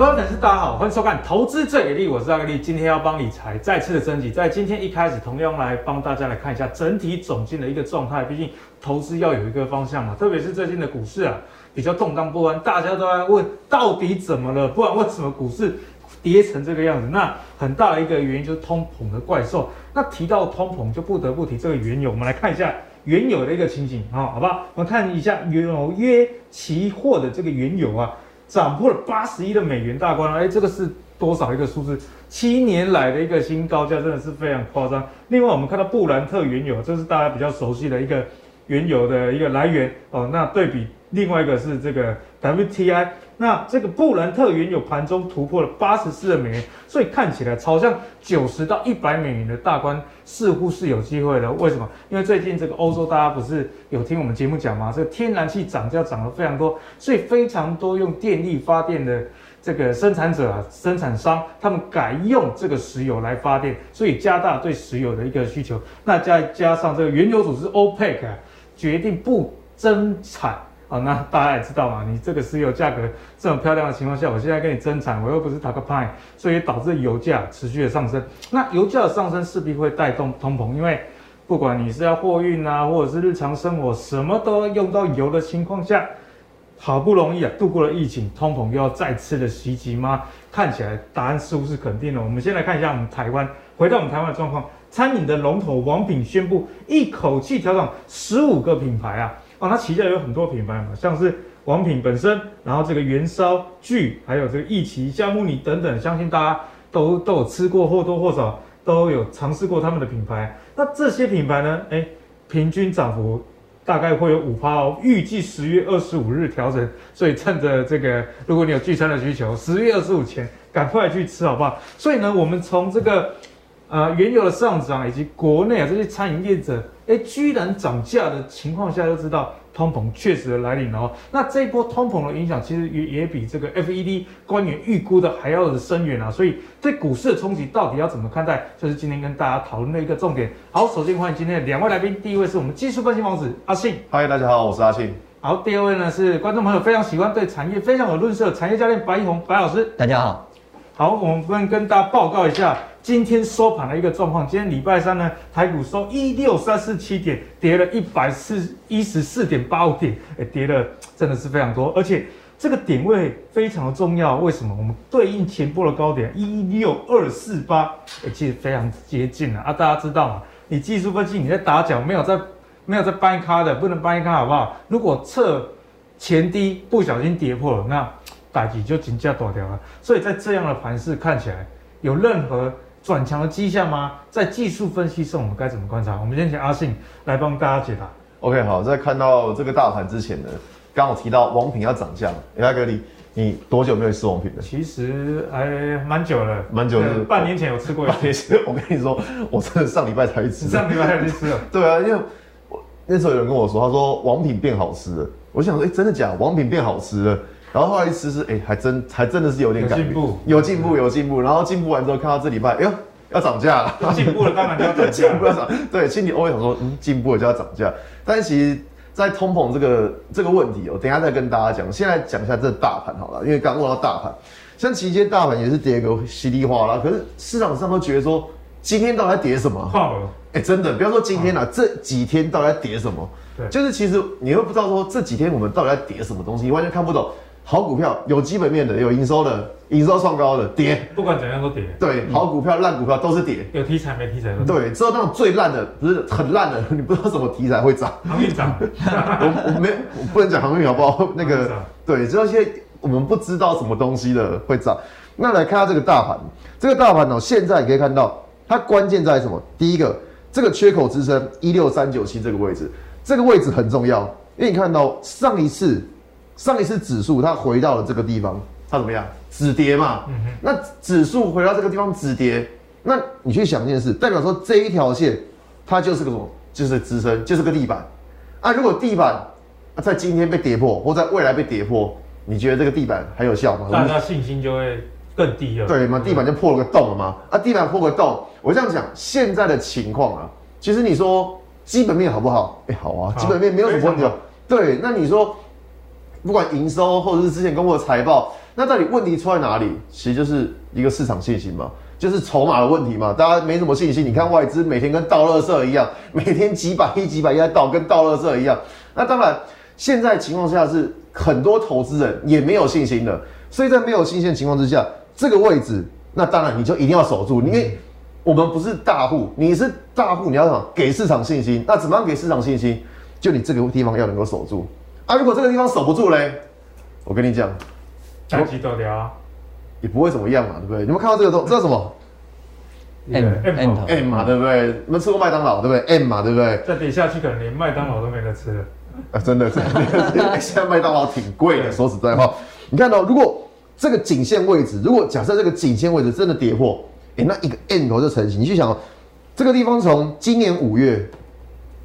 各位粉丝，大家好，欢迎收看《投资最给力》，我是阿格力。今天要帮理财再次的升级，在今天一开始，同样来帮大家来看一下整体总经的一个状态。毕竟投资要有一个方向嘛，特别是最近的股市啊，比较动荡不安，大家都在问到底怎么了？不然为什么股市跌成这个样子？那很大的一个原因就是通膨的怪兽。那提到通膨，就不得不提这个原油。我们来看一下原油的一个情景啊，好吧？我们看一下纽约期货的这个原油啊。涨破了八十一的美元大关了，哎，这个是多少一个数字？七年来的一个新高价，真的是非常夸张。另外，我们看到布兰特原油，这是大家比较熟悉的一个原油的一个来源哦。那对比。另外一个是这个 WTI，那这个布兰特原油盘中突破了八十四美元，所以看起来朝向九十到一百美元的大关似乎是有机会的。为什么？因为最近这个欧洲大家不是有听我们节目讲吗？这个天然气涨价涨了非常多，所以非常多用电力发电的这个生产者啊、生产商，他们改用这个石油来发电，所以加大对石油的一个需求。那再加上这个原油组织 OPEC 啊，决定不增产。好，那大家也知道嘛，你这个石油价格这么漂亮的情况下，我现在跟你增产，我又不是塔克派，所以导致油价持续的上升。那油价的上升势必会带动通膨，因为不管你是要货运啊，或者是日常生活，什么都要用到油的情况下，好不容易啊度过了疫情，通膨又要再次的袭击吗？看起来答案似乎是肯定的。我们先来看一下我们台湾，回到我们台湾的状况，餐饮的龙头王品宣布一口气调整十五个品牌啊。哦，它旗下有很多品牌嘛，像是王品本身，然后这个元烧聚，还有这个义奇、夏慕尼等等，相信大家都都有吃过，或多或少都有尝试过他们的品牌。那这些品牌呢，诶，平均涨幅大概会有五趴哦，预计十月二十五日调整，所以趁着这个，如果你有聚餐的需求，十月二十五前赶快去吃，好不好？所以呢，我们从这个。呃，原油的上涨以及国内啊这些餐饮业者，哎，居然涨价的情况下，就知道通膨确实的来临了哦。那这一波通膨的影响，其实也也比这个 FED 官员预估的还要的深远啊。所以对股市的冲击到底要怎么看待，就是今天跟大家讨论的一个重点。好，首先欢迎今天的两位来宾，第一位是我们技术分析王子阿信，嗨，大家好，我是阿信。好，第二位呢是观众朋友非常喜欢对产业非常有论述的产业教练白一红白老师，大家好。好，我们跟大家报告一下今天收盘的一个状况。今天礼拜三呢，台股收一六三四七点，跌了一百四一十四点八五点，哎，跌了真的是非常多，而且这个点位非常的重要。为什么？我们对应前波的高点一六二四八，哎，其实非常接近了啊。大家知道嘛？你技术分析你在打脚，没有在没有在掰咖的，不能掰咖，好不好？如果测前低不小心跌破了，那。打击就金价大条了，所以在这样的盘势看起来有任何转强的迹象吗？在技术分析上，我们该怎么观察？我们先请阿信来帮大家解答。OK，好，在看到这个大盘之前呢，刚好提到王品要涨价，哎，阿哥你你多久没有吃王品了？其实还蛮久了，蛮久了，半年前有吃过一次。半年前，我跟你说，我真的上礼拜才去吃。上礼拜才去吃了？对啊，因为我那时候有人跟我说，他说王品变好吃了。我想说，哎，真的假的？王品变好吃了？然后后来一吃吃，哎，还真还真的是有点进步，有进步，有进步。然后进步完之后，看到这礼拜，哎呦，要涨价了。进步了，当然就要涨价。进步要涨，对，心里偶尔想说，嗯，进步了就要涨价。但是其实，在通膨这个这个问题哦，等一下再跟大家讲。现在讲一下这大盘好了，因为刚问到大盘，像期间大盘也是跌个稀里哗啦，可是市场上都觉得说，今天到底在跌什么？哎，真的，不要说今天了，这几天到底在跌什么？对，就是其实你会不知道说这几天我们到底在跌什么东西，你完全看不懂。好股票有基本面的，有营收的，营收创高的跌，不管怎样都跌。对，好股票、烂股票都是跌。有题材没题材。对，只有那种最烂的，不是很烂的，你不知道什么题材会涨。航运涨，我我没我不能讲航运好不好？那个对，只有一些我们不知道什么东西的会涨。那来看下这个大盘，这个大盘呢，现在你可以看到它关键在什么？第一个，这个缺口支撑一六三九七这个位置，这个位置很重要，因为你看到上一次。上一次指数它回到了这个地方，它怎么样？止跌嘛。嗯、那指数回到这个地方止跌，那你去想一件事，代表说这一条线它就是个什么？就是支撑，就是个地板。啊，如果地板在今天被跌破，或在未来被跌破，你觉得这个地板还有效吗？大家信心就会更低了。对嘛？地板就破了个洞了嘛。啊，地板破个洞，我这样讲，现在的情况啊，其实你说基本面好不好？哎、欸，好啊，好基本面没有什么问题。对，那你说。不管营收或者是之前公布的财报，那那到底问题出在哪里？其实就是一个市场信心嘛，就是筹码的问题嘛。大家没什么信心，你看外资每天跟倒垃圾一样，每天几百亿、几百亿在倒，跟倒垃圾一样。那当然，现在情况下是很多投资人也没有信心的，所以在没有信心的情况之下，这个位置，那当然你就一定要守住，因为我们不是大户，你是大户，你要想给市场信心，那怎么样给市场信心？就你这个地方要能够守住啊！如果这个地方守不住嘞，我跟你讲。长期都聊，也不会怎么样嘛，对不对？你们看到这个都知道什么？M M M 嘛，对不对？你们吃过麦当劳，对不对？M 嘛，对不对？再跌下去，可能连麦当劳都没得吃了。啊，真的，真的，现在麦当劳挺贵的。说实在话，你看到、喔、如果这个颈线位置，如果假设这个颈线位置真的跌破，哎、欸，那一个 M 头就成型。你去想、喔，这个地方从今年五月，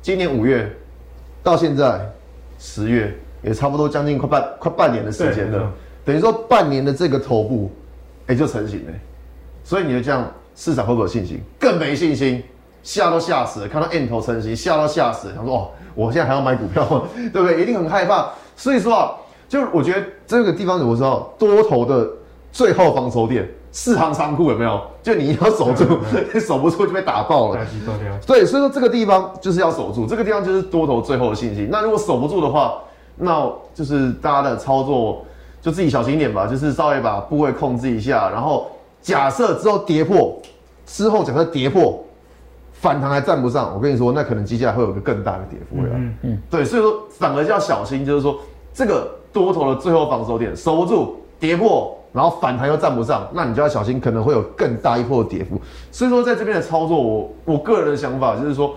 今年五月到现在十月，也差不多将近快半快半年的时间了。等于说半年的这个头部，哎、欸，就成型了，所以你就这样，市场会不会有信心？更没信心，吓都吓死了。看到 N 头成型，吓都吓死了。想说：“哦，我现在还要买股票吗？对不对？一定很害怕。”所以说啊，就我觉得这个地方怎么说？多头的最后防守点，四行仓库有没有？就你要守住，你 守不住就被打爆了。对，所以说这个地方就是要守住，这个地方就是多头最后的信心。那如果守不住的话，那就是大家的操作。就自己小心一点吧，就是稍微把部位控制一下，然后假设之后跌破，之后假设跌破，反弹还站不上，我跟你说，那可能接下来会有一个更大的跌幅了。嗯嗯，对，所以说反而要小心，就是说这个多头的最后防守点守不住，跌破，然后反弹又站不上，那你就要小心，可能会有更大一波的跌幅。所以说在这边的操作，我我个人的想法就是说，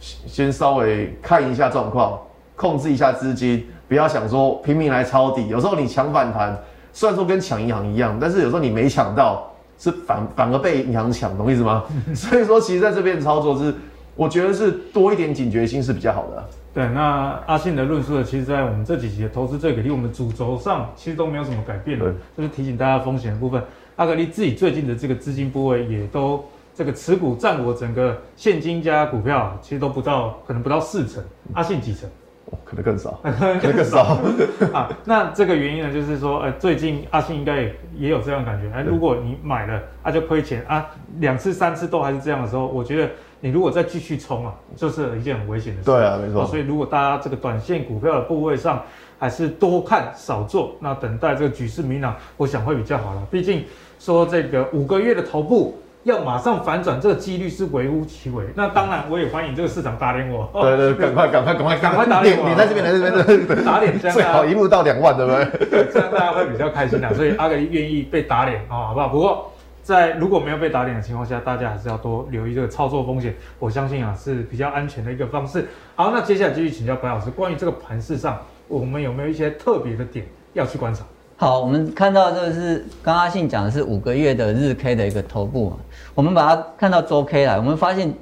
先稍微看一下状况，控制一下资金。不要想说拼命来抄底，有时候你抢反弹，虽然说跟抢银行一样，但是有时候你没抢到，是反反而被银行抢，懂意思吗？所以说，其实在这边操作是，我觉得是多一点警觉心是比较好的。对，那阿信的论述呢，其实，在我们这几集的投资最给力，我们主轴上其实都没有什么改变的，就是提醒大家风险的部分。阿格力自己最近的这个资金部位也都这个持股占我整个现金加股票，其实都不到，可能不到四成。阿信几成？可能更少，可能更少 啊。那这个原因呢，就是说，呃，最近阿信应该也也有这样的感觉。哎，如果你买了，啊就亏钱啊，两次三次都还是这样的时候，我觉得你如果再继续冲啊，就是一件很危险的事。对啊，没错。所以如果大家这个短线股票的部位上，还是多看少做，那等待这个局势明朗，我想会比较好了。毕竟说这个五个月的头部。要马上反转，这个几率是微乎其微。那当然，我也欢迎这个市场打脸我。对对，赶快赶快赶快赶快打脸我！你在这边来这边打脸，最好一路到两万，对不对？对，这样 大家会比较开心的。所以阿格力愿意被打脸啊，好不好？不过在如果没有被打脸的情况下，大家还是要多留意这个操作风险。我相信啊，是比较安全的一个方式。好，那接下来继续请教白老师，关于这个盘势上，我们有没有一些特别的点要去观察？好，我们看到这个是刚刚阿信讲的是五个月的日 K 的一个头部嘛，我们把它看到周 K 来，我们发现，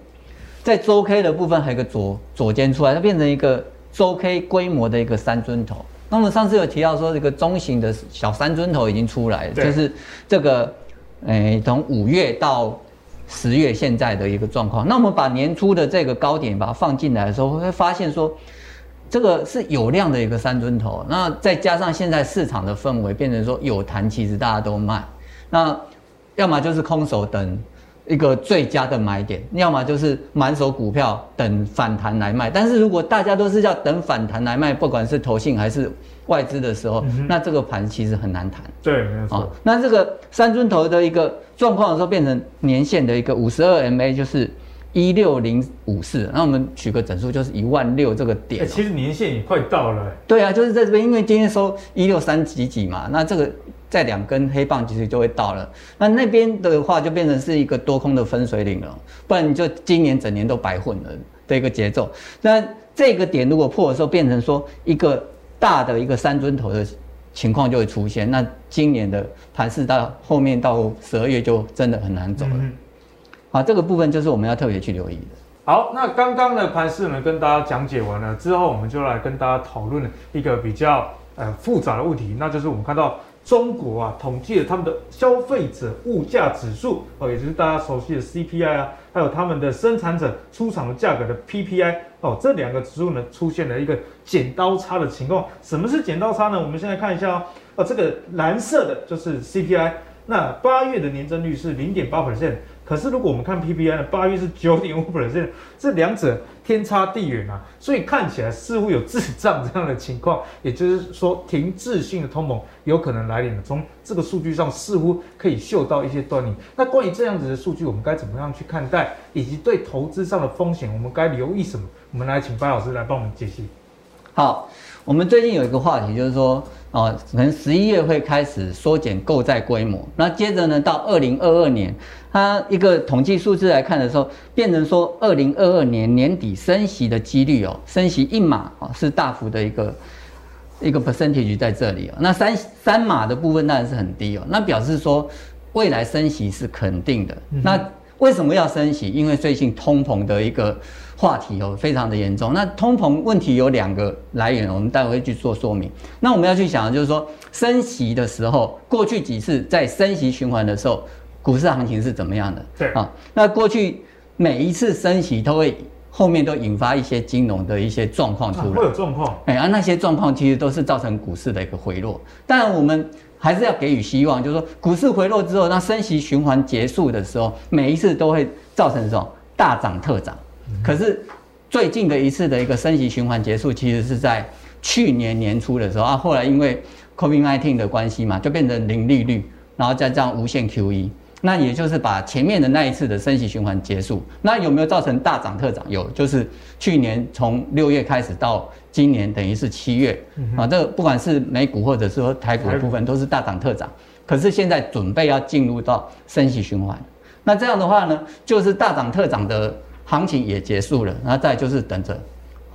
在周 K 的部分还有一个左左肩出来，它变成一个周 K 规模的一个三尊头。那我们上次有提到说，这个中型的小三尊头已经出来了，就是这个，诶，从五月到十月现在的一个状况。那我们把年初的这个高点把它放进来的时候，会发现说。这个是有量的一个三尊头，那再加上现在市场的氛围变成说有弹，其实大家都卖，那要么就是空手等一个最佳的买点，要么就是满手股票等反弹来卖。但是如果大家都是要等反弹来卖，不管是投信还是外资的时候，嗯、那这个盘其实很难谈。对，没错。那这个三尊头的一个状况的时候，变成年线的一个五十二 MA 就是。一六零五四，那我们取个整数就是一万六这个点，喔。其实年限也快到了。对啊，就是在这边，因为今天收一六三几几嘛，那这个在两根黑棒其实就会到了。那那边的话就变成是一个多空的分水岭了，不然你就今年整年都白混了的一个节奏。那这个点如果破的时候，变成说一个大的一个三尊头的情况就会出现，那今年的盘势到后面到十二月就真的很难走了。嗯好，这个部分就是我们要特别去留意的。好，那刚刚的盘势呢，跟大家讲解完了之后，我们就来跟大家讨论一个比较呃复杂的问题，那就是我们看到中国啊统计了他们的消费者物价指数哦，也就是大家熟悉的 CPI 啊，还有他们的生产者出厂的价格的 PPI 哦，这两个指数呢出现了一个剪刀差的情况。什么是剪刀差呢？我们先来看一下哦。哦，这个蓝色的就是 CPI，那八月的年增率是零点八 percent。可是，如果我们看 PPI 呢，八月是九点五 percent，这两者天差地远啊，所以看起来似乎有滞胀这样的情况，也就是说停滞性的通膨有可能来临了。从这个数据上似乎可以嗅到一些端倪。那关于这样子的数据，我们该怎么样去看待，以及对投资上的风险，我们该留意什么？我们来请白老师来帮我们解析。好，我们最近有一个话题，就是说。哦，可能十一月会开始缩减购债规模，那接着呢，到二零二二年，它一个统计数字来看的时候，变成说二零二二年年底升息的几率哦，升息一码哦，是大幅的一个一个 percentage 在这里哦，那三三码的部分当然是很低哦，那表示说未来升息是肯定的。嗯、那为什么要升息？因为最近通膨的一个。话题哦，非常的严重。那通膨问题有两个来源，我们待会会去做说明。那我们要去想的就是说，升息的时候，过去几次在升息循环的时候，股市行情是怎么样的？对啊，那过去每一次升息都会后面都引发一些金融的一些状况出来，会有状况。哎，啊，那些状况其实都是造成股市的一个回落。当然，我们还是要给予希望，就是说股市回落之后，那升息循环结束的时候，每一次都会造成这种大涨特涨。可是最近的一次的一个升息循环结束，其实是在去年年初的时候啊。后来因为 COVID-19 的关系嘛，就变成零利率，然后再这样无限 QE，那也就是把前面的那一次的升息循环结束。那有没有造成大涨特涨？有，就是去年从六月开始到今年，等于是七月啊。这个不管是美股或者是说台股的部分，都是大涨特涨。可是现在准备要进入到升息循环，那这样的话呢，就是大涨特涨的。行情也结束了，然后再就是等着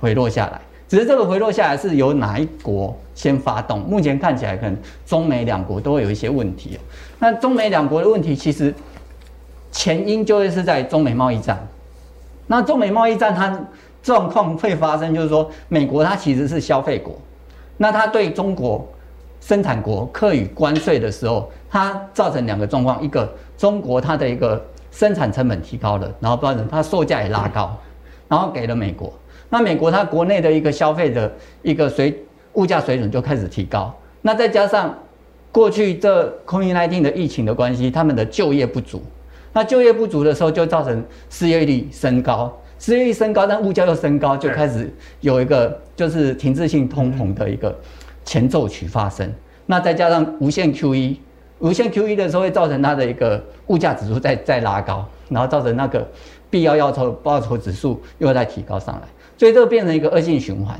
回落下来。只是这个回落下来是由哪一国先发动？目前看起来可能中美两国都会有一些问题。那中美两国的问题其实前因就会是在中美贸易战。那中美贸易战它状况会发生，就是说美国它其实是消费国，那它对中国生产国课予关税的时候，它造成两个状况：一个中国它的一个。生产成本提高了，然后不然它售价也拉高，然后给了美国。那美国它国内的一个消费的一个水物价水准就开始提高。那再加上过去这 COVID-19 的疫情的关系，他们的就业不足。那就业不足的时候，就造成失业率升高，失业率升高，但物价又升高，就开始有一个就是停滞性通膨的一个前奏曲发生。那再加上无限 QE。无限 QE 的时候会造成它的一个物价指数再再拉高，然后造成那个必要要酬报酬指数又再提高上来，所以这个变成一个恶性循环。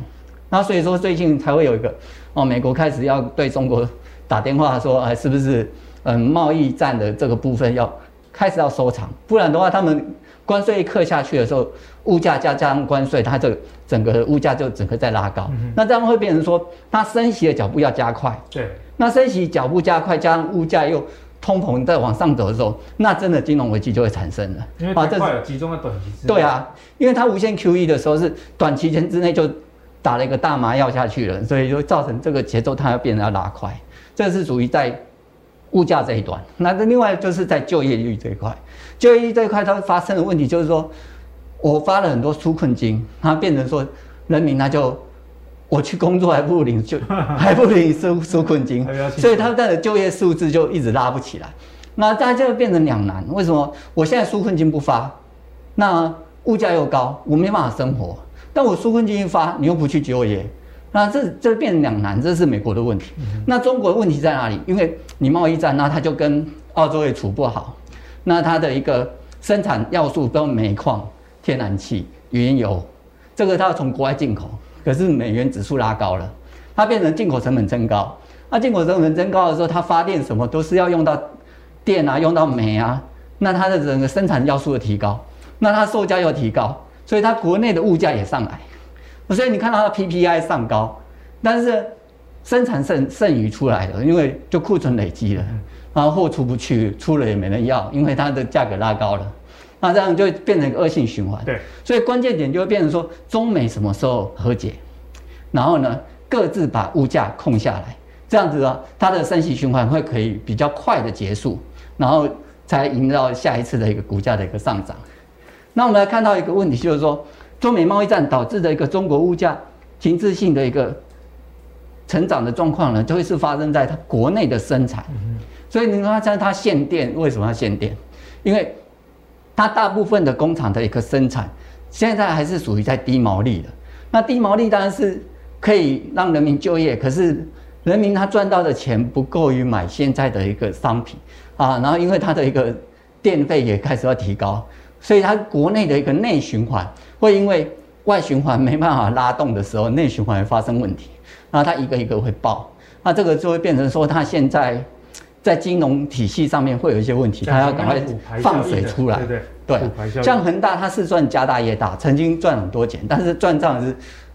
那所以说最近才会有一个哦，美国开始要对中国打电话说，哎，是不是嗯贸易战的这个部分要开始要收场，不然的话他们关税一刻下去的时候，物价加加上关税，它这个整个物价就整个在拉高。嗯、那这样会变成说它升息的脚步要加快。对。那升息脚步加快，加上物价又通膨在往上走的时候，那真的金融危机就会产生了。因为太快了，集中在短期之内。对啊，因为它无限 QE 的时候是短期间之内就打了一个大麻药下去了，所以就造成这个节奏它要变得要拉快。这是属于在物价这一端。那这另外就是在就业率这一块，就业率这一块它发生的问题就是说，我发了很多纾困金，它变成说人民他就。我去工作还不如领就 还不如领纾纾困金，所以他的就业数字就一直拉不起来，那大家就会变成两难。为什么我现在纾困金不发，那物价又高，我没办法生活；但我纾困金一发，你又不去就业，那这这变成两难，这是美国的问题。那中国的问题在哪里？因为你贸易战，那他就跟澳洲也处不好，那他的一个生产要素都煤矿、天然气、原油，这个他要从国外进口。可是美元指数拉高了，它变成进口成本增高。那进口成本增高的时候，它发电什么都是要用到电啊，用到煤啊。那它的整个生产要素的提高，那它售价又提高，所以它国内的物价也上来。所以你看到它 PPI 上高，但是生产剩剩余出来了，因为就库存累积了，然后货出不去，出了也没人要，因为它的价格拉高了。那这样就会变成一个恶性循环。对，所以关键点就会变成说，中美什么时候和解，然后呢，各自把物价控下来，这样子呢，它的升息循环会可以比较快的结束，然后才迎到下一次的一个股价的一个上涨。那我们来看到一个问题，就是说，中美贸易战导致的一个中国物价停滞性的一个成长的状况呢，就会是发生在它国内的生产。所以你说它它限电，为什么要限电？因为它大部分的工厂的一个生产，现在还是属于在低毛利的。那低毛利当然是可以让人民就业，可是人民他赚到的钱不够于买现在的一个商品啊。然后因为它的一个电费也开始要提高，所以它国内的一个内循环会因为外循环没办法拉动的时候，内循环发生问题，然后它一个一个会爆，那这个就会变成说它现在在金融体系上面会有一些问题，他要赶快放水出来。对对对，像恒大它是赚家大业大，曾经赚很多钱，但是赚账是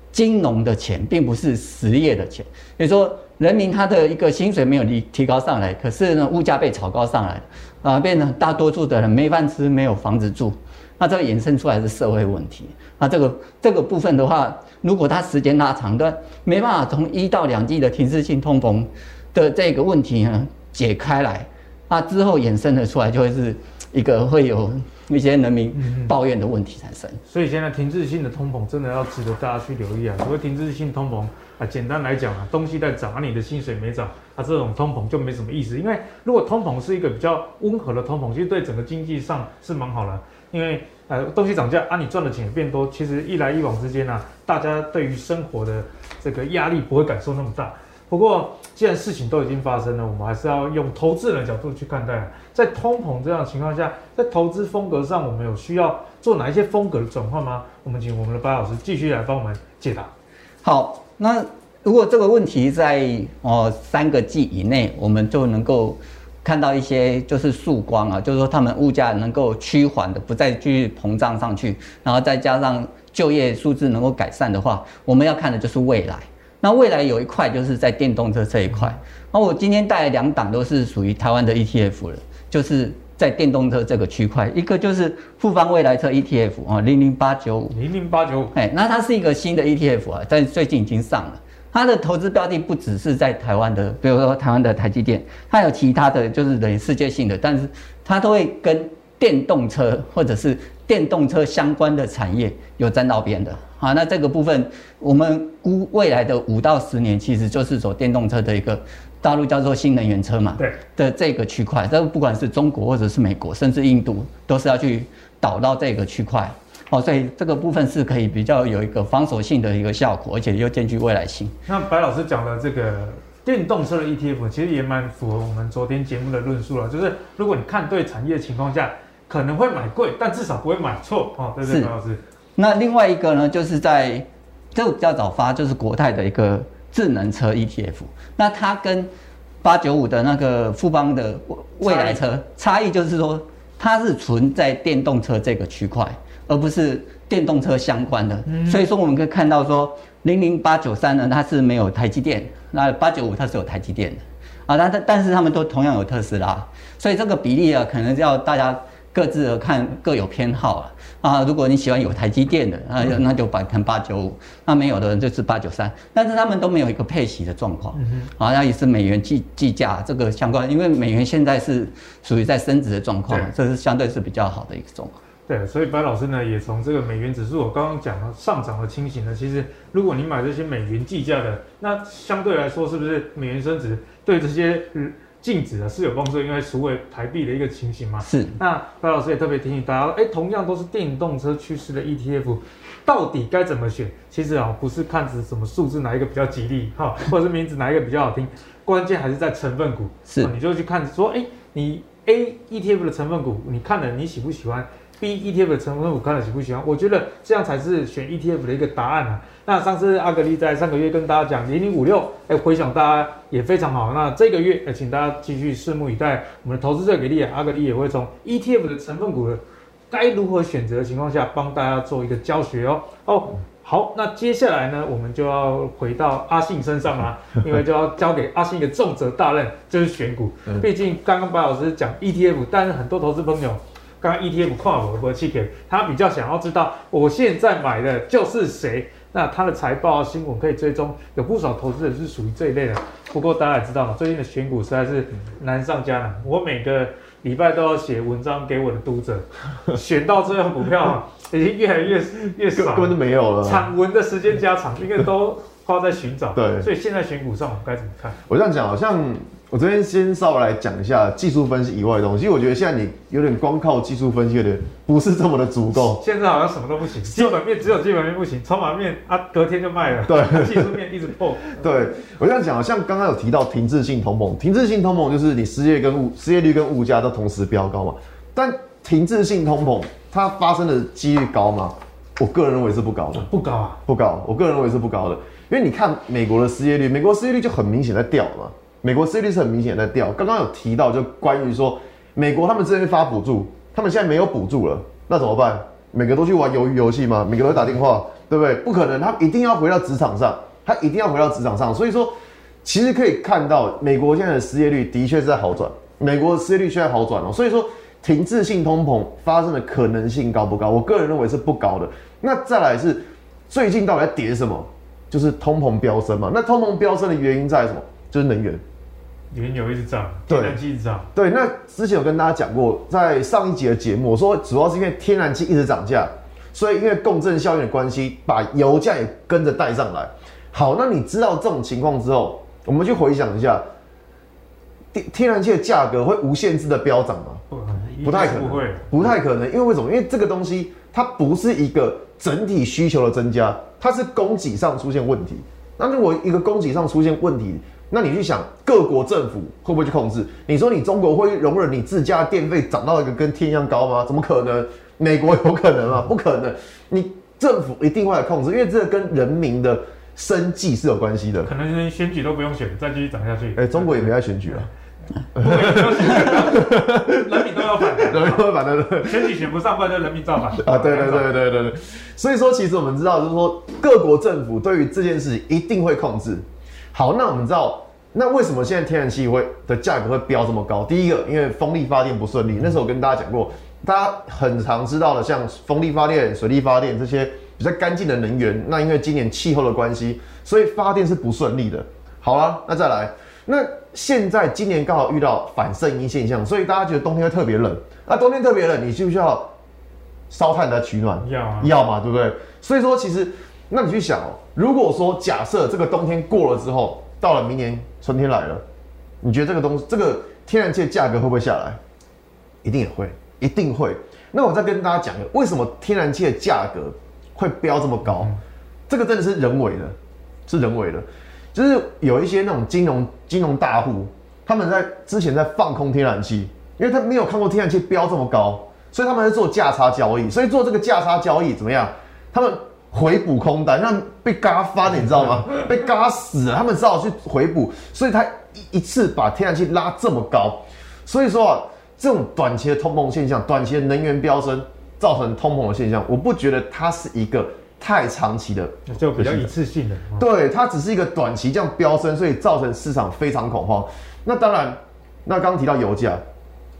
金融的钱，并不是实业的钱。所以说人民他的一个薪水没有提提高上来，可是呢物价被炒高上来，啊，变成大多数的人没饭吃，没有房子住。那这个衍生出来是社会问题，那这个这个部分的话，如果它时间拉长的，没办法从一到两季的停滞性通膨的这个问题呢解开来，那之后衍生的出来就会是一个会有一些人民抱怨的问题产生。所以现在停滞性的通膨真的要值得大家去留意啊！所谓停滞性通膨啊，简单来讲啊，东西在涨，而你的薪水没涨，啊，这种通膨就没什么意思。因为如果通膨是一个比较温和的通膨，其实对整个经济上是蛮好的。因为呃东西涨价啊，你赚的钱也变多，其实一来一往之间呢、啊，大家对于生活的这个压力不会感受那么大。不过既然事情都已经发生了，我们还是要用投资人的角度去看待。在通膨这样的情况下，在投资风格上，我们有需要做哪一些风格的转换吗？我们请我们的白老师继续来帮我们解答。好，那如果这个问题在哦三个季以内，我们就能够。看到一些就是曙光啊，就是说他们物价能够趋缓的，不再继续膨胀上去，然后再加上就业数字能够改善的话，我们要看的就是未来。那未来有一块就是在电动车这一块。那我今天带来两档都是属于台湾的 ETF 了，就是在电动车这个区块，一个就是富邦未来车 ETF 啊，零零八九五，零零八九五，哎，那它是一个新的 ETF 啊，但最近已经上了。它的投资标的不只是在台湾的，比如说台湾的台积电，它有其他的就是等于世界性的，但是它都会跟电动车或者是电动车相关的产业有沾到边的。好，那这个部分我们估未来的五到十年，其实就是走电动车的一个大陆叫做新能源车嘛，对的这个区块，这不管是中国或者是美国，甚至印度，都是要去导到这个区块。哦，所以这个部分是可以比较有一个防守性的一个效果，而且又兼具未来性。那白老师讲的这个电动车的 ETF，其实也蛮符合我们昨天节目的论述了。就是如果你看对产业的情况下，可能会买贵，但至少不会买错。哦，对不对，白老师？那另外一个呢，就是在这个比较早发，就是国泰的一个智能车 ETF。那它跟八九五的那个富邦的未来车差异，就是说它是存在电动车这个区块。而不是电动车相关的，所以说我们可以看到说，零零八九三呢，它是没有台积电，那八九五它是有台积电的，啊，但但但是他们都同样有特斯拉，所以这个比例啊，可能要大家各自看各有偏好了啊。如果你喜欢有台积电的，那那就把看八九五，那没有的人就是八九三，但是他们都没有一个配息的状况，啊，那也是美元计计价这个相关，因为美元现在是属于在升值的状况，这是相对是比较好的一个状况。对，所以白老师呢也从这个美元指数，我刚刚讲了上涨的情形呢，其实如果你买这些美元计价的，那相对来说是不是美元升值对这些净值啊是有帮助？因为赎回台币的一个情形嘛。是。那白老师也特别提醒大家，哎，同样都是电动车趋势的 ETF，到底该怎么选？其实啊，不是看着什么数字哪一个比较吉利哈，或者是名字哪一个比较好听，关键还是在成分股。是。你就去看说，哎，你 A ETF 的成分股，你看了你喜不喜欢？B ETF 的成分股看了喜不喜欢？我觉得这样才是选 ETF 的一个答案啊。那上次阿格力在上个月跟大家讲零零五六，哎，回想大家也非常好。那这个月，哎，请大家继续拭目以待。我们的投资者给力啊，阿格力也会从 ETF 的成分股的该如何选择的情况下，帮大家做一个教学哦。哦，好，那接下来呢，我们就要回到阿信身上啦，因为就要交给阿信一个重责大任，就是选股。毕竟刚刚白老师讲 ETF，但是很多投资朋友。刚刚 ETF 跨我和期权他比较想要知道我现在买的就是谁，那他的财报新闻可以追踪，有不少投资人是属于这一类的。不过大家也知道嘛，最近的选股实在是难上加难。我每个礼拜都要写文章给我的读者，选到这样股票 已经越来越越少，根本就没有了。产文的时间加长，因为都。花在寻找。对，所以现在选股上我该怎么看？我这样讲，好像我昨天先稍微来讲一下技术分析以外的东西。我觉得现在你有点光靠技术分析有点不是这么的足够。现在好像什么都不行，基本面只有基本面不行，筹码面啊隔天就卖了。对，技术面一直破。对，我这样讲，像刚刚有提到停滞性通膨，停滞性通膨就是你失业跟物失业率跟物价都同时飙高嘛。但停滞性通膨它发生的几率高吗？我个人认为是不高的，不高啊，不高。我个人认为是不高的，因为你看美国的失业率，美国失业率就很明显在掉嘛。美国失业率是很明显在掉。刚刚有提到，就关于说美国他们之前发补助，他们现在没有补助了，那怎么办？每个都去玩鱿鱼游戏吗？每个都打电话，对不对？不可能，他一定要回到职场上，他一定要回到职场上。所以说，其实可以看到，美国现在的失业率的确是在好转，美国的失业率现在好转哦。所以说，停滞性通膨发生的可能性高不高？我个人认为是不高的。那再来是最近到底在跌什么？就是通膨飙升嘛。那通膨飙升的原因在什么？就是能源，原油一直涨，天然气一直涨。对，那之前有跟大家讲过，在上一集的节目，我说主要是因为天然气一直涨价，所以因为共振效应的关系，把油价也跟着带上来。好，那你知道这种情况之后，我们去回想一下，天天然气的价格会无限制的飙涨吗？不，不太可能，不会，不太可能。因为为什么？因为这个东西。它不是一个整体需求的增加，它是供给上出现问题。那如果一个供给上出现问题，那你去想各国政府会不会去控制？你说你中国会容忍你自家电费涨到一个跟天一样高吗？怎么可能？美国有可能吗？不可能。你政府一定会来控制，因为这个跟人民的生计是有关系的。可能连选举都不用选，再继续涨下去。哎、欸，中国也没在选举了。不会，人民都要反的，人民都要反的，选 举选不上，不然就人民造反啊！对对对对对对，所以说，其实我们知道，就是说各国政府对于这件事一定会控制。好，那我们知道，那为什么现在天然气会的价格会飙这么高？第一个，因为风力发电不顺利。那时候我跟大家讲过，大家很常知道的，像风力发电、水力发电这些比较干净的能源，那因为今年气候的关系，所以发电是不顺利的。好了，那再来。那现在今年刚好遇到反圣婴现象，所以大家觉得冬天会特别冷。那冬天特别冷，你需不需要烧炭来取暖？要啊，要嘛，对不对？所以说，其实那你去想哦，如果说假设这个冬天过了之后，到了明年春天来了，你觉得这个东西，这个天然气的价格会不会下来？一定也会，一定会。那我再跟大家讲，为什么天然气的价格会飙这么高？嗯、这个真的是人为的，是人为的。就是有一些那种金融金融大户，他们在之前在放空天然气，因为他没有看过天然气飙这么高，所以他们在做价差交易。所以做这个价差交易怎么样？他们回补空单，让被嘎翻了，你知道吗？被嘎死了，他们只好去回补，所以他一一次把天然气拉这么高。所以说啊，这种短期的通膨现象，短期的能源飙升造成通膨的现象，我不觉得它是一个。太长期的，就比较一次性的，对，它只是一个短期这样飙升，所以造成市场非常恐慌。那当然，那刚刚提到油价，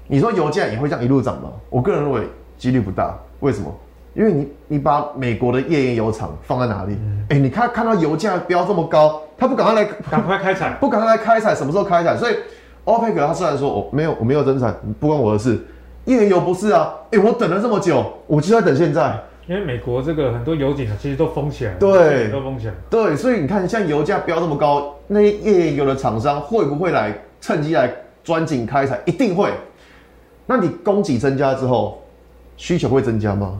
你说油价也会这样一路涨吗？我个人认为几率不大。为什么？因为你你把美国的页岩油厂放在哪里？哎、嗯欸，你看看到油价飙这么高，他不赶快来赶快开采，不赶快来开采，什么时候开采？所以欧佩克他虽然说我没有我没有增产，不关我的事。页岩油不是啊，哎、欸，我等了这么久，我就在等现在。因为美国这个很多油井啊，其实都封起来了，对，都封起来了。对，所以你看，像油价飙这么高，那些页岩油的厂商会不会来趁机来钻井开采？一定会。那你供给增加之后，需求会增加吗？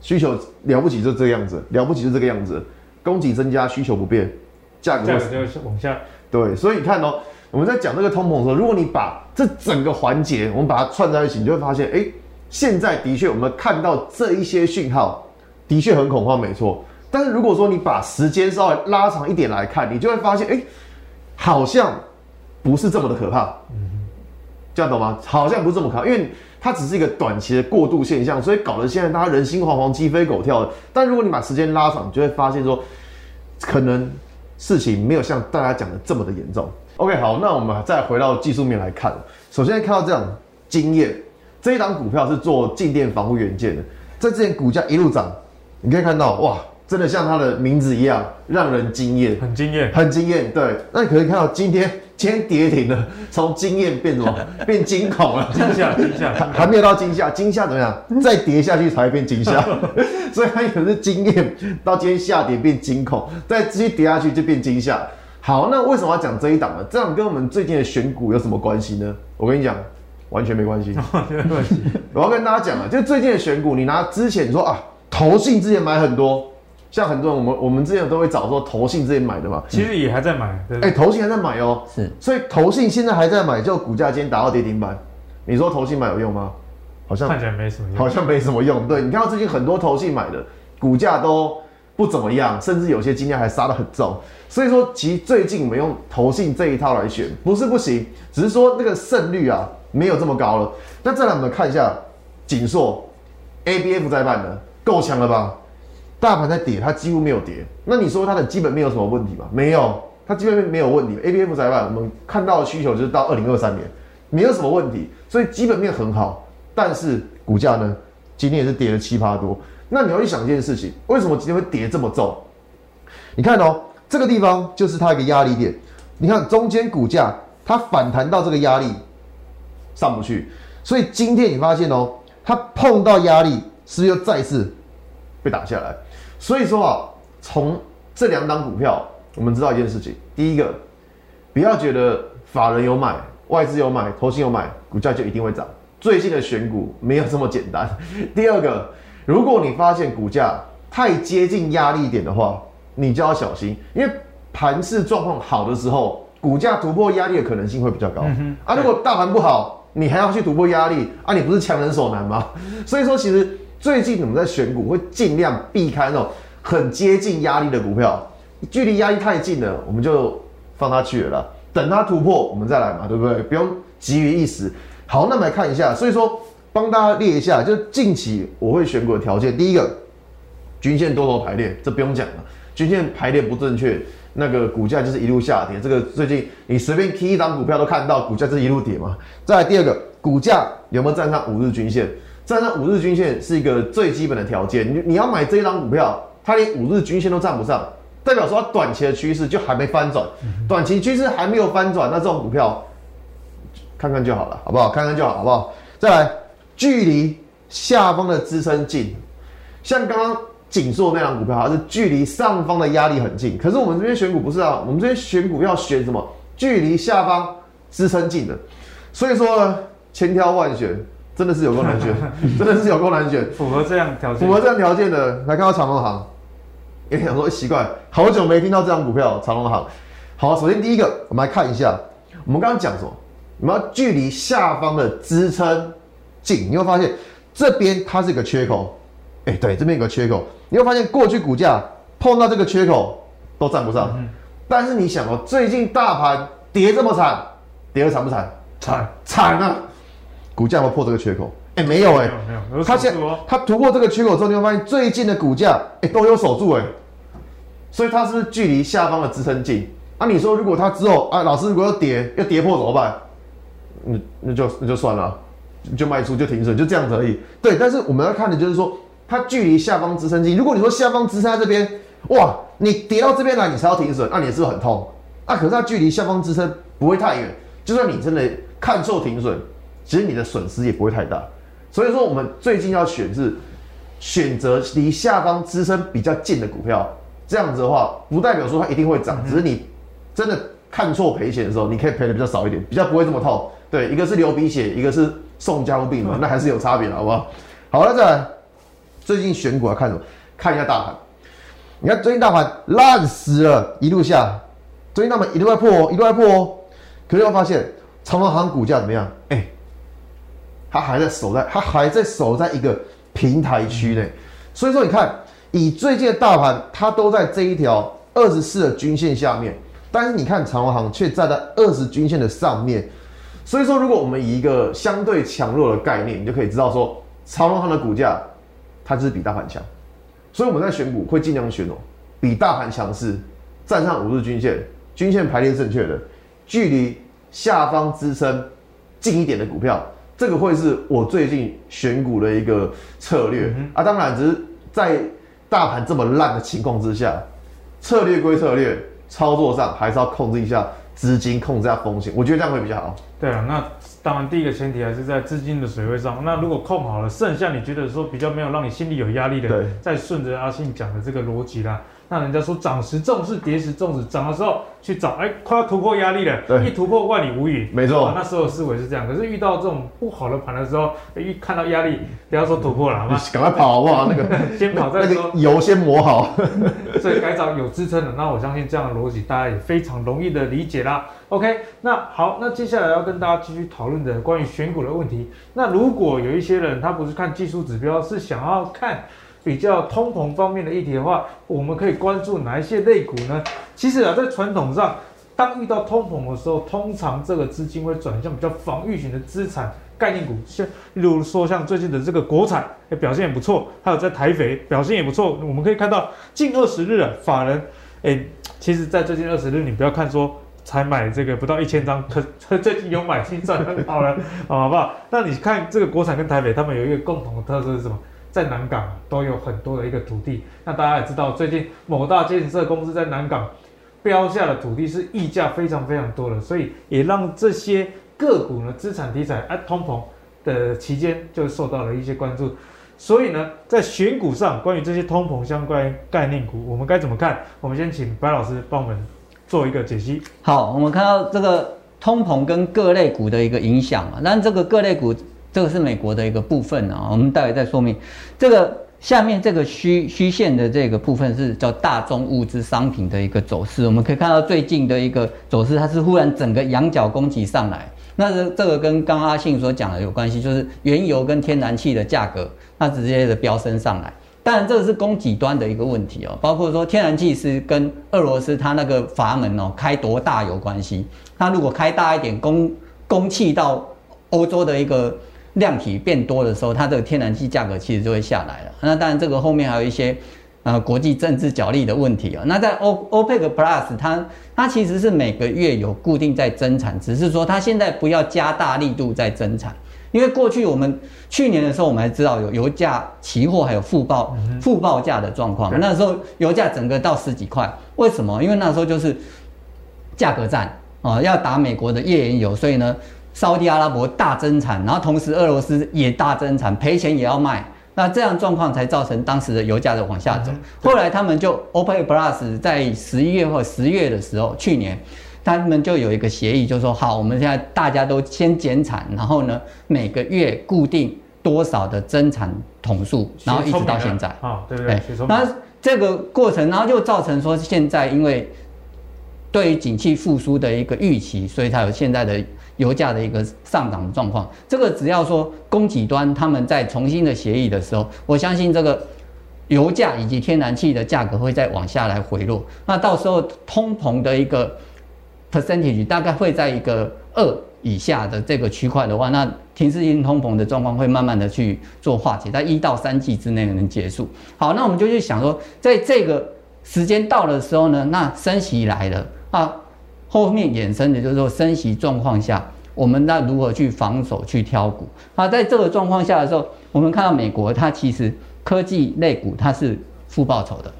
需求了不起就这个样子，了不起就这个样子。供给增加，需求不变，价格价格就往下。对，所以你看哦，我们在讲这个通膨的时候，如果你把这整个环节我们把它串在一起，你就会发现，哎。现在的确，我们看到这一些讯号，的确很恐慌，没错。但是如果说你把时间稍微拉长一点来看，你就会发现，哎，好像不是这么的可怕。嗯，这样懂吗？好像不是这么可怕，因为它只是一个短期的过渡现象，所以搞得现在大家人心惶惶、鸡飞狗跳的。但如果你把时间拉长，你就会发现说，可能事情没有像大家讲的这么的严重。OK，好，那我们再回到技术面来看，首先看到这样经验。这一档股票是做静电防护元件的，在之前股价一路涨，你可以看到哇，真的像它的名字一样，让人惊艳，很惊艳，很惊艳。对，那你可以看到今天今天跌停了，从惊艳变什么？变惊恐了，惊吓，惊吓，还还没有到惊吓，惊吓怎么样？再跌下去才会变惊吓，所以它可能是惊艳，到今天下跌变惊恐，再继续跌下去就变惊吓。好，那为什么要讲这一档呢？这样跟我们最近的选股有什么关系呢？我跟你讲，完全没关系，完全没关系。我要跟大家讲啊，就最近的选股，你拿之前你说啊，投信之前买很多。像很多人，我们我们之前都会找说投信之前买的嘛，其实也还在买。哎、欸，投信还在买哦、喔，是，所以投信现在还在买，就股价今天达到跌停板，你说投信买有用吗？好像看起来没什么用，好像没什么用。对，你看到最近很多投信买的股价都不怎么样，甚至有些今天还杀得很重。所以说，其实最近我们用投信这一套来选，不是不行，只是说那个胜率啊没有这么高了。那再来我们看一下景硕，ABF 在办的够强了吧？大盘在跌，它几乎没有跌。那你说它的基本面有什么问题吗？没有，它基本面没有问题。ABF 载板，我们看到的需求就是到二零二三年，没有什么问题，所以基本面很好。但是股价呢，今天也是跌了七八多。那你要去想一件事情，为什么今天会跌这么重？你看哦，这个地方就是它一个压力点。你看中间股价它反弹到这个压力上不去，所以今天你发现哦，它碰到压力，是不是又再次被打下来？所以说啊，从这两档股票，我们知道一件事情：第一个，不要觉得法人有买、外资有买、投信有买，股价就一定会涨。最近的选股没有这么简单。第二个，如果你发现股价太接近压力点的话，你就要小心，因为盘势状况好的时候，股价突破压力的可能性会比较高。嗯、啊，如果大盘不好，你还要去突破压力，啊，你不是强人所难吗？所以说，其实。最近我们在选股会尽量避开那种很接近压力的股票，距离压力太近了，我们就放它去了啦。等它突破，我们再来嘛，对不对？不用急于一时。好，那么来看一下，所以说帮大家列一下，就近期我会选股的条件。第一个，均线多头排列，这不用讲了，均线排列不正确，那个股价就是一路下跌。这个最近你随便踢一张股票都看到，股价是一路跌嘛。再来第二个，股价有没有站上五日均线？站上五日均线是一个最基本的条件。你你要买这一张股票，它连五日均线都站不上，代表说它短期的趋势就还没翻转，短期趋势还没有翻转，那这种股票看看就好了，好不好？看看就好，好不好？再来，距离下方的支撑近，像刚刚景硕那张股票，它是距离上方的压力很近。可是我们这边选股不是啊，我们这边选股要选什么？距离下方支撑近的。所以说呢，千挑万选。真的是有够难选，真的是有够难选。符合这样条件，符合这样条件的，来看到长荣航。有点想说奇怪，好久没听到这张股票，长隆行。好，首先第一个，我们来看一下，我们刚刚讲什么？我们要距离下方的支撑近，你会发现这边它是一个缺口。哎、欸，对，这边有个缺口，你会发现过去股价碰到这个缺口都站不上。嗯、但是你想哦，最近大盘跌这么惨，跌得惨不惨？惨惨啊！股价有没有破这个缺口？哎、欸，没有哎、欸，没有没有，它现它突破这个缺口之后，你会发现最近的股价哎都有守住哎，所以它是不是距离下方的支撑近？啊，你说如果它之后啊，老师如果要跌要跌破怎么办？那那就那就算了，就卖出就停损，就这样子而已。对，但是我们要看的就是说它距离下方支撑近。如果你说下方支撑在这边，哇，你跌到这边来你才要停损，那你是不是很痛？啊，可是它距离下方支撑不会太远，就算你真的看错停损。其实你的损失也不会太大，所以说我们最近要选是选择离下方支撑比较近的股票，这样子的话不代表说它一定会涨，只是你真的看错赔钱的时候，你可以赔的比较少一点，比较不会这么痛。对，一个是流鼻血，一个是送加护病嘛，那还是有差别的，好不好？好了，再来，最近选股要看什么？看一下大盘。你看最近大盘烂死了，一路下，最近大盘一路在破，一路在破哦。可是要发现长隆行股价怎么样？哎、欸。它还在守在，它还在守在一个平台区内，所以说你看，以最近的大盘，它都在这一条二十四的均线下面，但是你看长荣航却站在二十均线的上面，所以说如果我们以一个相对强弱的概念，你就可以知道说，长隆行的股价它就是比大盘强，所以我们在选股会尽量选哦，比大盘强势，站上五日均线，均线排列正确的，距离下方支撑近一点的股票。这个会是我最近选股的一个策略啊，当然只是在大盘这么烂的情况之下，策略归策略，操作上还是要控制一下资金，控制一下风险，我觉得这样会比较好。对啊，那当然第一个前提还是在资金的水位上。那如果控好了，剩下你觉得说比较没有让你心里有压力的，对，再顺着阿信讲的这个逻辑啦。那人家说涨时重视，跌时重视，涨的时候去找，哎，快要突破压力了，对，一突破万里无云，没错。那时候思维是这样，可是遇到这种不好的盘的时候，一看到压力，不要说突破了，好吗？赶快跑好不好？那个 先跑再说，那个油先磨好。所以改找有支撑的，那我相信这样的逻辑大家也非常容易的理解啦。OK，那好，那接下来要跟大家继续讨论的关于选股的问题。那如果有一些人他不是看技术指标，是想要看。比较通膨方面的议题的话，我们可以关注哪一些类股呢？其实啊，在传统上，当遇到通膨的时候，通常这个资金会转向比较防御型的资产概念股，像例如说像最近的这个国产，哎，表现也不错，还有在台肥表现也不错。我们可以看到近二十日啊，法人，哎，其实，在最近二十日，你不要看说才买这个不到一千张，可 可最近有买进赚很好了，好不好？那你看这个国产跟台肥，他们有一个共同的特色是什么？在南港都有很多的一个土地，那大家也知道，最近某大建设公司在南港标下的土地是溢价非常非常多的，所以也让这些个股呢资产题材啊通膨的期间就受到了一些关注。所以呢，在选股上，关于这些通膨相关概念股，我们该怎么看？我们先请白老师帮我们做一个解析。好，我们看到这个通膨跟各类股的一个影响嘛，那这个各类股。这个是美国的一个部分啊，我们待会再说明。这个下面这个虚虚线的这个部分是叫大宗物资商品的一个走势，我们可以看到最近的一个走势，它是忽然整个羊角攻击上来。那这这个跟刚刚阿信所讲的有关系，就是原油跟天然气的价格，它直接的飙升上来。当然这个是供给端的一个问题哦，包括说天然气是跟俄罗斯它那个阀门哦开多大有关系。它如果开大一点，供供气到欧洲的一个。量体变多的时候，它这个天然气价格其实就会下来了。那当然，这个后面还有一些呃国际政治角力的问题啊。那在 O OPEC Plus，它它其实是每个月有固定在增产，只是说它现在不要加大力度在增产，因为过去我们去年的时候，我们还知道有油价期货还有负报负报价的状况。那时候油价整个到十几块，为什么？因为那时候就是价格战啊，要打美国的页岩油，所以呢。沙地阿拉伯大增产，然后同时俄罗斯也大增产，赔钱也要卖，那这样状况才造成当时的油价的往下走。后来他们就 OPEC Plus 在十一月或十月的时候，去年他们就有一个协议，就说好，我们现在大家都先减产，然后呢每个月固定多少的增产桶数，然后一直到现在。啊，对不对？那这个过程，然后就造成说现在因为对于景气复苏的一个预期，所以才有现在的。油价的一个上涨的状况，这个只要说供给端他们在重新的协议的时候，我相信这个油价以及天然气的价格会再往下来回落。那到时候通膨的一个 percentage 大概会在一个二以下的这个区块的话，那停滞性通膨的状况会慢慢的去做化解，在一到三季之内能结束。好，那我们就去想说，在这个时间到的时候呢，那升息来了啊。后面衍生的就是说，升息状况下，我们那如何去防守、去挑股？那，在这个状况下的时候，我们看到美国它其实科技类股它是负报酬的，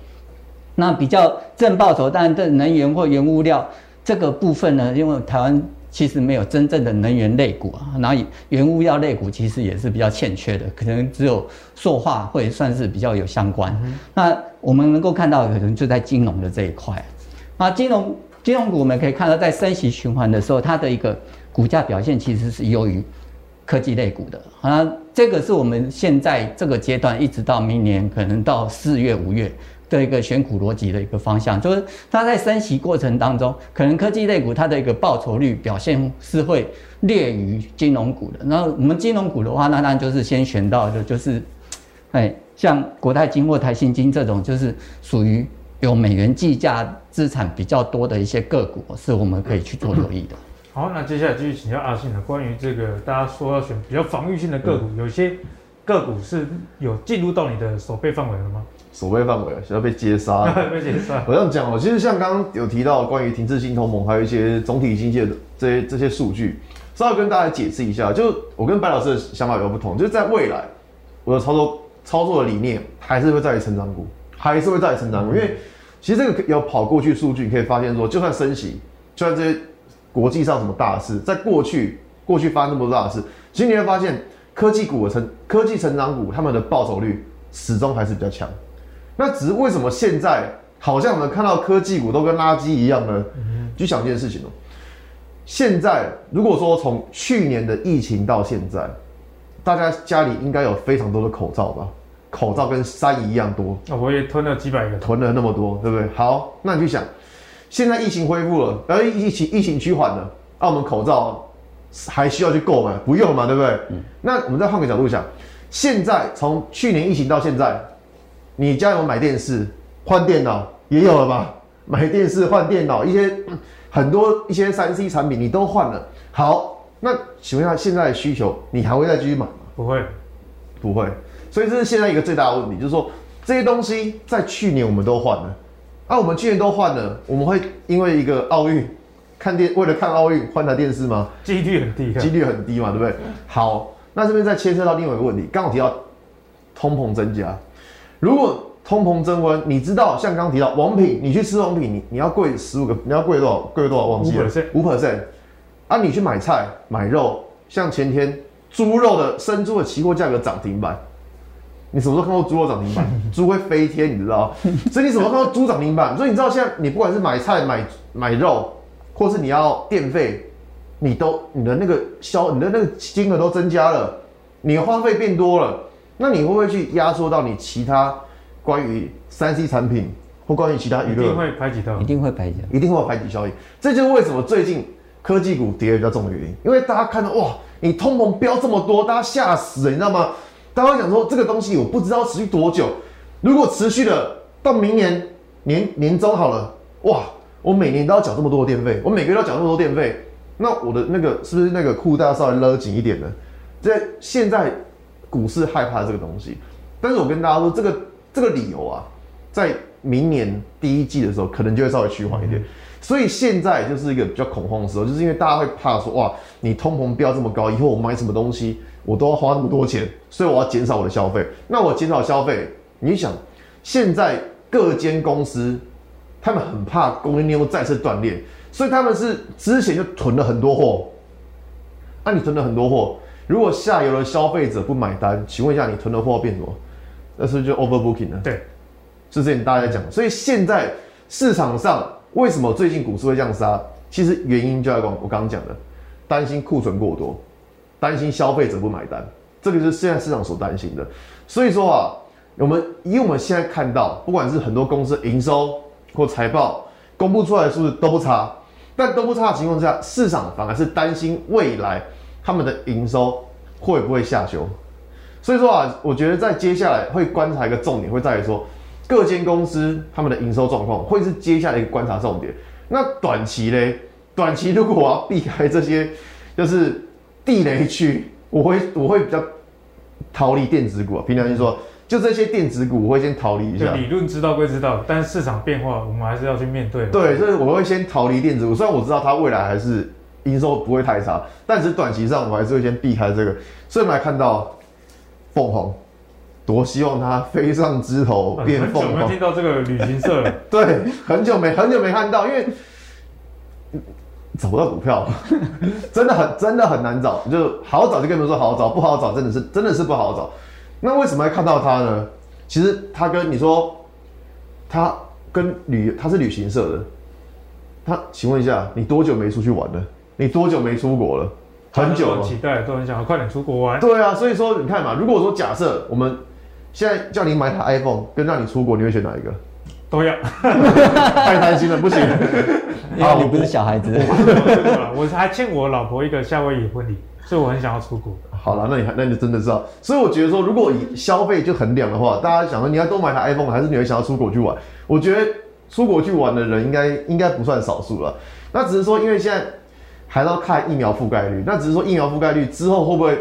那比较正报酬，但是能源或原物料这个部分呢，因为台湾其实没有真正的能源类股啊，然后原物料类股其实也是比较欠缺的，可能只有塑化会算是比较有相关。那我们能够看到，可能就在金融的这一块，啊，金融。金融股我们可以看到，在升息循环的时候，它的一个股价表现其实是优于科技类股的。啊，这个是我们现在这个阶段一直到明年可能到四月、五月的一个选股逻辑的一个方向，就是它在升息过程当中，可能科技类股它的一个报酬率表现是会劣于金融股的。然后我们金融股的话，那当然就是先选到的就是，哎，像国泰金或台新金这种，就是属于。有美元计价资产比较多的一些个股，是我们可以去做留意的。好，那接下来继续请教阿信了。关于这个，大家说要选比较防御性的个股，有些个股是有进入到你的守备范围了吗？守备范围需要被接杀，被接杀。我这样讲哦，其实像刚刚有提到关于停滞性同盟，还有一些总体经济的这些这些数据，稍微跟大家解释一下。就我跟白老师的想法有不同，就是在未来，我的操作操作的理念还是会在于成长股。还是会在于成长股。因为其实这个有跑过去数据，你可以发现说，就算升息，就算这些国际上什么大事，在过去过去发生那么多大事，其实你会发现科技股的成科技成长股，他们的报酬率始终还是比较强。那只是为什么现在好像我们看到科技股都跟垃圾一样呢？就想一件事情哦，现在如果说从去年的疫情到现在，大家家里应该有非常多的口罩吧？口罩跟山一样多，那我也囤了几百个，囤了那么多，对不对？好，那你去想，现在疫情恢复了，而疫情疫情趋缓了，那我们口罩还需要去购买？不用嘛，对不对？嗯。那我们再换个角度想，现在从去年疫情到现在，你家有买电视、换电脑也有了吧？买电视、换电脑，一些很多一些三 C 产品你都换了。好，那请问一下，现在的需求你还会再继续买吗？不会，不会。所以这是现在一个最大的问题，就是说这些东西在去年我们都换了，啊，我们去年都换了，我们会因为一个奥运看电，为了看奥运换台电视吗？几率很低，几率很低嘛，对不对？好，那这边再牵涉到另外一个问题，刚好提到通膨增加，如果通膨增温，你知道像刚刚提到王品，你去吃王品，你你要贵十五个，你要贵多少？贵多少？忘记了，五 percent，啊，你去买菜买肉，像前天猪肉的生猪的期货价格涨停板。你什么时候看过猪肉涨停板？猪会飞天，你知道？所以你什么时候看到猪涨停板？所以你知道现在你不管是买菜、买买肉，或是你要电费，你都你的那个消你的那个金额都增加了，你的花费变多了，那你会不会去压缩到你其他关于三 C 产品或关于其他娱乐？一定会排挤到，一定会排挤，一定会有排挤效应。这就是为什么最近科技股跌得比较重的原因，因为大家看到哇，你通膨飙这么多，大家吓死了，你知道吗？大家讲说这个东西我不知道持续多久，如果持续了到明年年年中好了，哇，我每年都要缴这么多的电费，我每个月都要缴那么多电费，那我的那个是不是那个裤带要稍微勒紧一点呢？在现在股市害怕这个东西，但是我跟大家说这个这个理由啊，在明年第一季的时候可能就会稍微趋缓一点，所以现在就是一个比较恐慌的时候，就是因为大家会怕说哇，你通膨飙这么高，以后我买什么东西？我都要花那么多钱，所以我要减少我的消费。那我减少消费，你想，现在各间公司他们很怕供应链又再次断裂，所以他们是之前就囤了很多货。那、啊、你囤了很多货，如果下游的消费者不买单，请问一下，你囤的货变什么？那是不是就 overbooking 了？对，是这点大家在讲。所以现在市场上为什么最近股市会这样杀？其实原因就在我刚刚讲的，担心库存过多。担心消费者不买单，这个是现在市场所担心的。所以说啊，我们以我们现在看到，不管是很多公司营收或财报公布出来的数字都不差，但都不差的情况下，市场反而是担心未来他们的营收会不会下修。所以说啊，我觉得在接下来会观察一个重点，会在于说各间公司他们的营收状况会是接下来一个观察重点。那短期嘞，短期如果我要避开这些，就是。地雷区，我会我会比较逃离电子股啊。平常心说，就这些电子股，我会先逃离一下。理论知道归知道，但是市场变化，我们还是要去面对。对，所以我会先逃离电子股。虽然我知道它未来还是营收不会太差，但是短期上我还是会先避开这个。所以我们来看到凤凰，多希望它飞上枝头变凤凰。很久没听到这个旅行社了。对，很久没很久没看到，因为。找不到股票，真的很真的很难找。就好找就跟你们说好找，不好找真的是真的是不好找。那为什么要看到它呢？其实他跟你说，他跟旅他是旅行社的。他请问一下，你多久没出去玩了？你多久没出国了？很久了。期待都很想要快点出国玩。对啊，所以说你看嘛，如果说假设我们现在叫你买台 iPhone，跟让你出国，你会选哪一个？都要。太贪心了，不行。因为你不是小孩子，我还欠我老婆一个夏威夷婚礼，所以我很想要出国。好了，那你那你真的知道，所以我觉得说，如果以消费就衡量的话，大家想说你要多买台 iPhone，还是你会想要出国去玩？我觉得出国去玩的人应该应该不算少数了。那只是说，因为现在还要看疫苗覆盖率，那只是说疫苗覆盖率之后会不会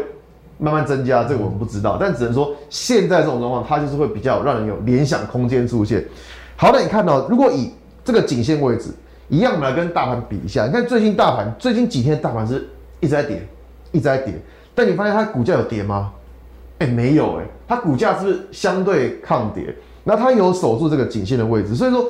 慢慢增加，这个我们不知道。但只能说现在这种状况，它就是会比较让人有联想空间出现。好，那你看到，如果以这个颈线位置。一样，我们来跟大盘比一下。你看最近大盘最近几天大盘是一直在跌，一直在跌。但你发现它股价有跌吗？哎、欸，没有哎、欸，它股价是是相对抗跌？那它有守住这个颈线的位置，所以说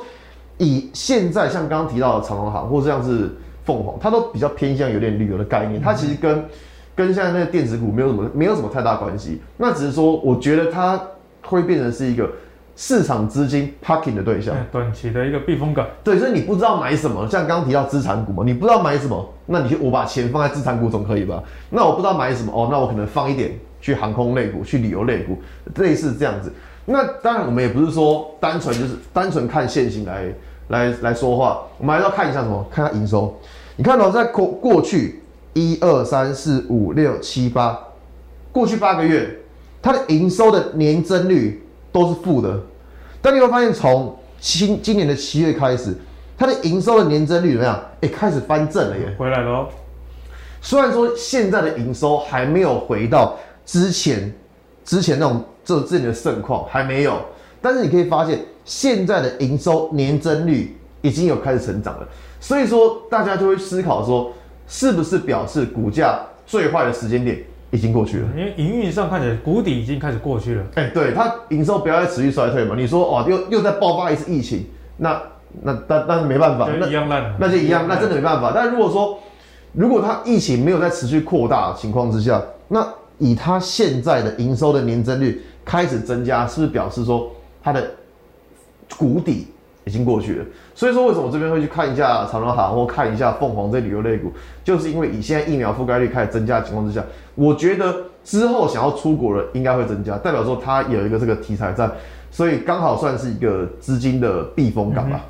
以现在像刚刚提到的长隆行或者像是凤凰，它都比较偏向有点旅游的概念，它其实跟跟现在那个电子股没有什么没有什么太大关系，那只是说我觉得它会变成是一个。市场资金 parking 的对象，短期的一个避风港。对，所以你不知道买什么，像刚刚提到资产股嘛，你不知道买什么，那你就我把钱放在资产股总可以吧？那我不知道买什么哦，那我可能放一点去航空类股、去旅游类股，类似这样子。那当然，我们也不是说单纯就是单纯看线型来来来说话，我们还要看一下什么？看它营收。你看到在过过去一二三四五六七八，过去八个月，它的营收的年增率。都是负的，但你会发现，从今今年的七月开始，它的营收的年增率怎么样？哎，开始翻正了耶，回来了。虽然说现在的营收还没有回到之前之前那种这这里的盛况，还没有，但是你可以发现，现在的营收年增率已经有开始成长了。所以说，大家就会思考说，是不是表示股价最坏的时间点？已经过去了，因为营运上看起来谷底已经开始过去了。哎、欸，对，它营收不要再持续衰退嘛？你说哦，又又在爆发一次疫情，那那但但是没办法，那一样烂，那就一样，那真的没办法。但如果说如果它疫情没有在持续扩大的情况之下，那以它现在的营收的年增率开始增加，是不是表示说它的谷底？已经过去了，所以说为什么我这边会去看一下长荣航或看一下凤凰这旅游类股，就是因为以现在疫苗覆盖率开始增加的情况之下，我觉得之后想要出国的应该会增加，代表说它有一个这个题材在，所以刚好算是一个资金的避风港吧。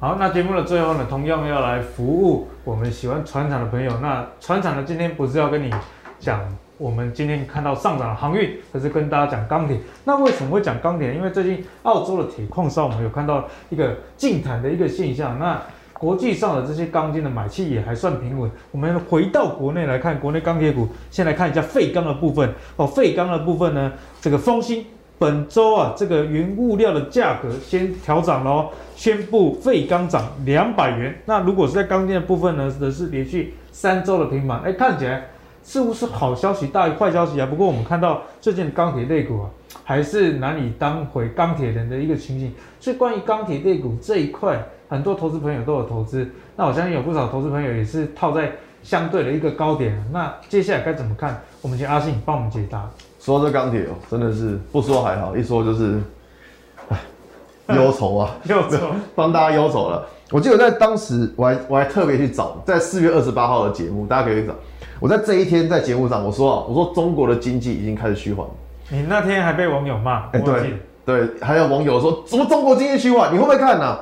好，那节目的最后呢，同样要来服务我们喜欢传产的朋友。那传产呢，今天不是要跟你讲。我们今天看到上涨的航运，还是跟大家讲钢铁。那为什么会讲钢铁？因为最近澳洲的铁矿上，我们有看到一个净滩的一个现象。那国际上的这些钢筋的买气也还算平稳。我们回到国内来看，国内钢铁股，先来看一下废钢的部分。哦，废钢的部分呢，这个丰兴本周啊，这个原物料的价格先调涨喽，宣布废钢涨两百元。那如果是在钢筋的部分呢，则是连续三周的平盘。哎，看起来。似乎是好消息大于坏消息啊。不过我们看到最近的钢铁类股啊，还是难以当回钢铁人的一个情形。所以关于钢铁类股这一块，很多投资朋友都有投资。那我相信有不少投资朋友也是套在相对的一个高点。那接下来该怎么看？我们请阿信帮我们解答。说到这钢铁哦，真的是不说还好，一说就是，唉，忧愁啊，忧愁，帮大家忧愁了。我记得在当时，我还我还特别去找，在四月二十八号的节目，大家可以去找。我在这一天在节目上我说啊，我说中国的经济已经开始趋缓。你那天还被网友骂，哎、欸，对对，还有网友说什么中国经济趋缓，你会不会看呢、啊？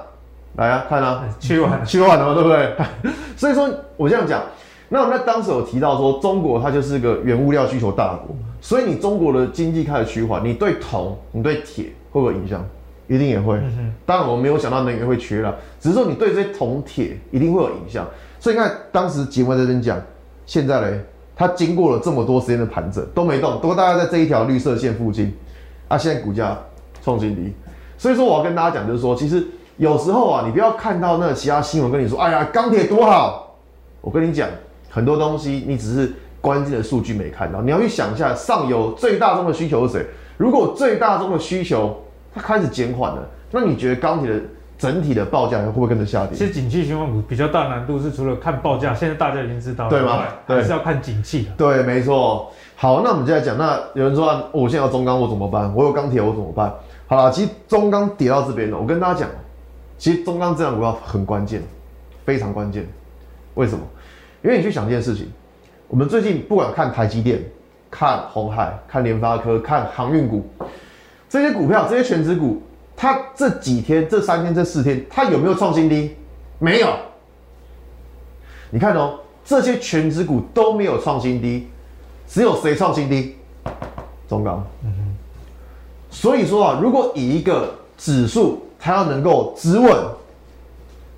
来啊，看啊，趋 缓趋缓了嘛，对不对？所以说我这样讲，那我们在当时有提到说，中国它就是个原物料需求大国，所以你中国的经济开始趋缓，你对铜、你对铁会不会影响？一定也会。嗯、当然我没有想到能源会缺了，只是说你对这些铜铁一定会有影响。所以你看当时节目在这边讲。现在嘞，它经过了这么多时间的盘整都没动，都大概在这一条绿色线附近，啊，现在股价创新低，所以说我要跟大家讲，就是说，其实有时候啊，你不要看到那其他新闻跟你说，哎呀，钢铁多好，我跟你讲，很多东西你只是关键的数据没看到，你要去想一下，上游最大宗的需求是谁？如果最大宗的需求它开始减缓了，那你觉得钢铁的？整体的报价会不会跟着下跌？其实景气循环股比较大难度是除了看报价，现在大家已经知道了，对吗？对，还是要看景气。对，没错。好，那我们现在讲，那有人说，哦、我现在要中钢，我怎么办？我有钢铁，我怎么办？好了，其实中钢跌到这边了，我跟大家讲，其实中钢这样股票很关键，非常关键。为什么？因为你去想一件事情，我们最近不管看台积电、看红海、看联发科、看航运股，这些股票，这些全职股。它这几天、这三天、这四天，它有没有创新低？没有。你看哦，这些权值股都没有创新低，只有谁创新低？中钢。嗯哼。所以说啊，如果以一个指数，它要能够止稳，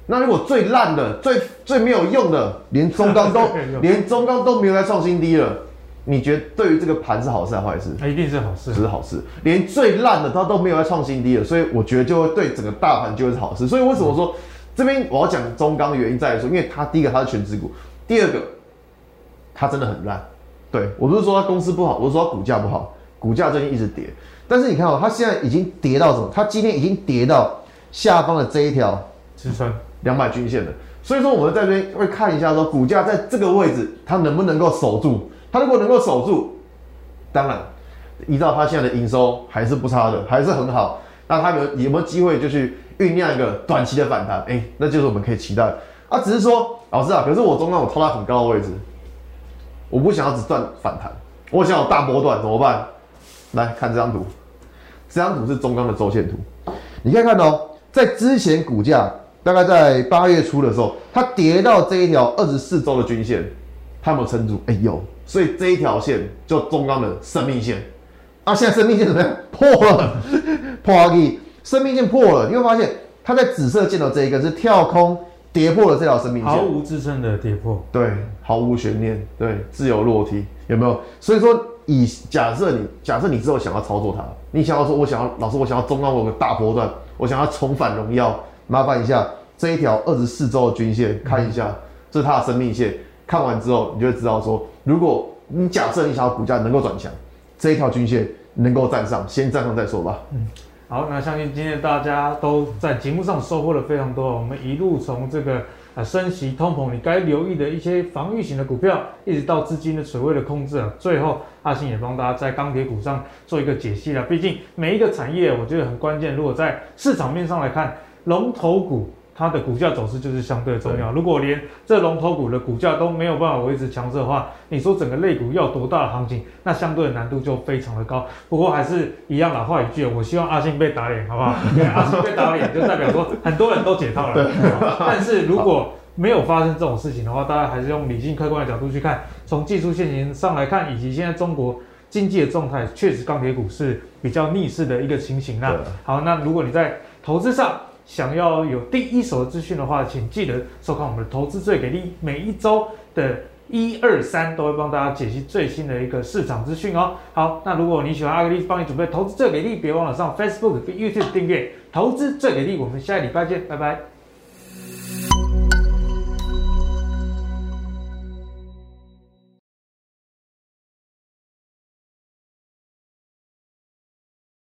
那如果最烂的、最最没有用的，连中钢都 连中钢都没有再创新低了。你觉得对于这个盘是好事还是坏事？它一定是好事，只是好事。连最烂的它都没有再创新低了，所以我觉得就会对整个大盘就会是好事。所以为什么说、嗯、这边我要讲中钢的原因在于说，因为它第一个它是权值股，第二个它真的很烂。对，我不是说它公司不好，我是说它股价不好，股价最近一直跌。但是你看哦，它现在已经跌到什么？它今天已经跌到下方的这一条支撑两百均线了。所以说，我们在这边会看一下，说股价在这个位置，它能不能够守住？他如果能够守住，当然依照他现在的营收还是不差的，还是很好。那他有有没有机会就去酝酿一个短期的反弹？哎，那就是我们可以期待。啊，只是说老师啊，可是我中间我套在很高的位置，我不想要只赚反弹，我想要大波段怎么办？来看这张图，这张图是中钢的周线图，你可以看到，在之前股价大概在八月初的时候，它跌到这一条二十四周的均线，它有没有撑住？哎有，所以这一条线就中钢的生命线。啊，现在生命线怎么样？破了，破阿基，生命线破了，你会发现它在紫色箭头这一个是跳空。跌破了这条生命线，毫无支撑的跌破，对，毫无悬念，对，自由落体，有没有？所以说，以假设你假设你之后想要操作它，你想要说，我想要老师，我想要中钢我有个大波段，我想要重返荣耀，麻烦一下这一条二十四周的均线看一下，嗯、这是它的生命线，看完之后你就会知道说，如果你假设你想要股价能够转强，这一条均线能够站上，先站上再说吧。嗯好，那相信今天大家都在节目上收获了非常多。我们一路从这个啊升息、通膨，你该留意的一些防御型的股票，一直到资金的水位的控制啊。最后，阿信也帮大家在钢铁股上做一个解析了。毕竟每一个产业，我觉得很关键。如果在市场面上来看，龙头股。它的股价走势就是相对重要。如果连这龙头股的股价都没有办法维持强势的话，你说整个类股要多大的行情，那相对的难度就非常的高。不过还是一样老话一句，我希望阿信被打脸，好不好？因为阿信被打脸，就代表说很多人都解套了。但是如果没有发生这种事情的话，大家还是用理性客观的角度去看，从技术线型上来看，以及现在中国经济的状态，确实钢铁股是比较逆势的一个情形。那好，那如果你在投资上，想要有第一手的资讯的话，请记得收看我们的投资最给力，每一周的一二三都会帮大家解析最新的一个市场资讯哦。好，那如果你喜欢阿格力帮你准备投资最给力，别忘了上 Facebook 跟 YouTube 订阅投资最给力。我们下个礼拜见，拜拜。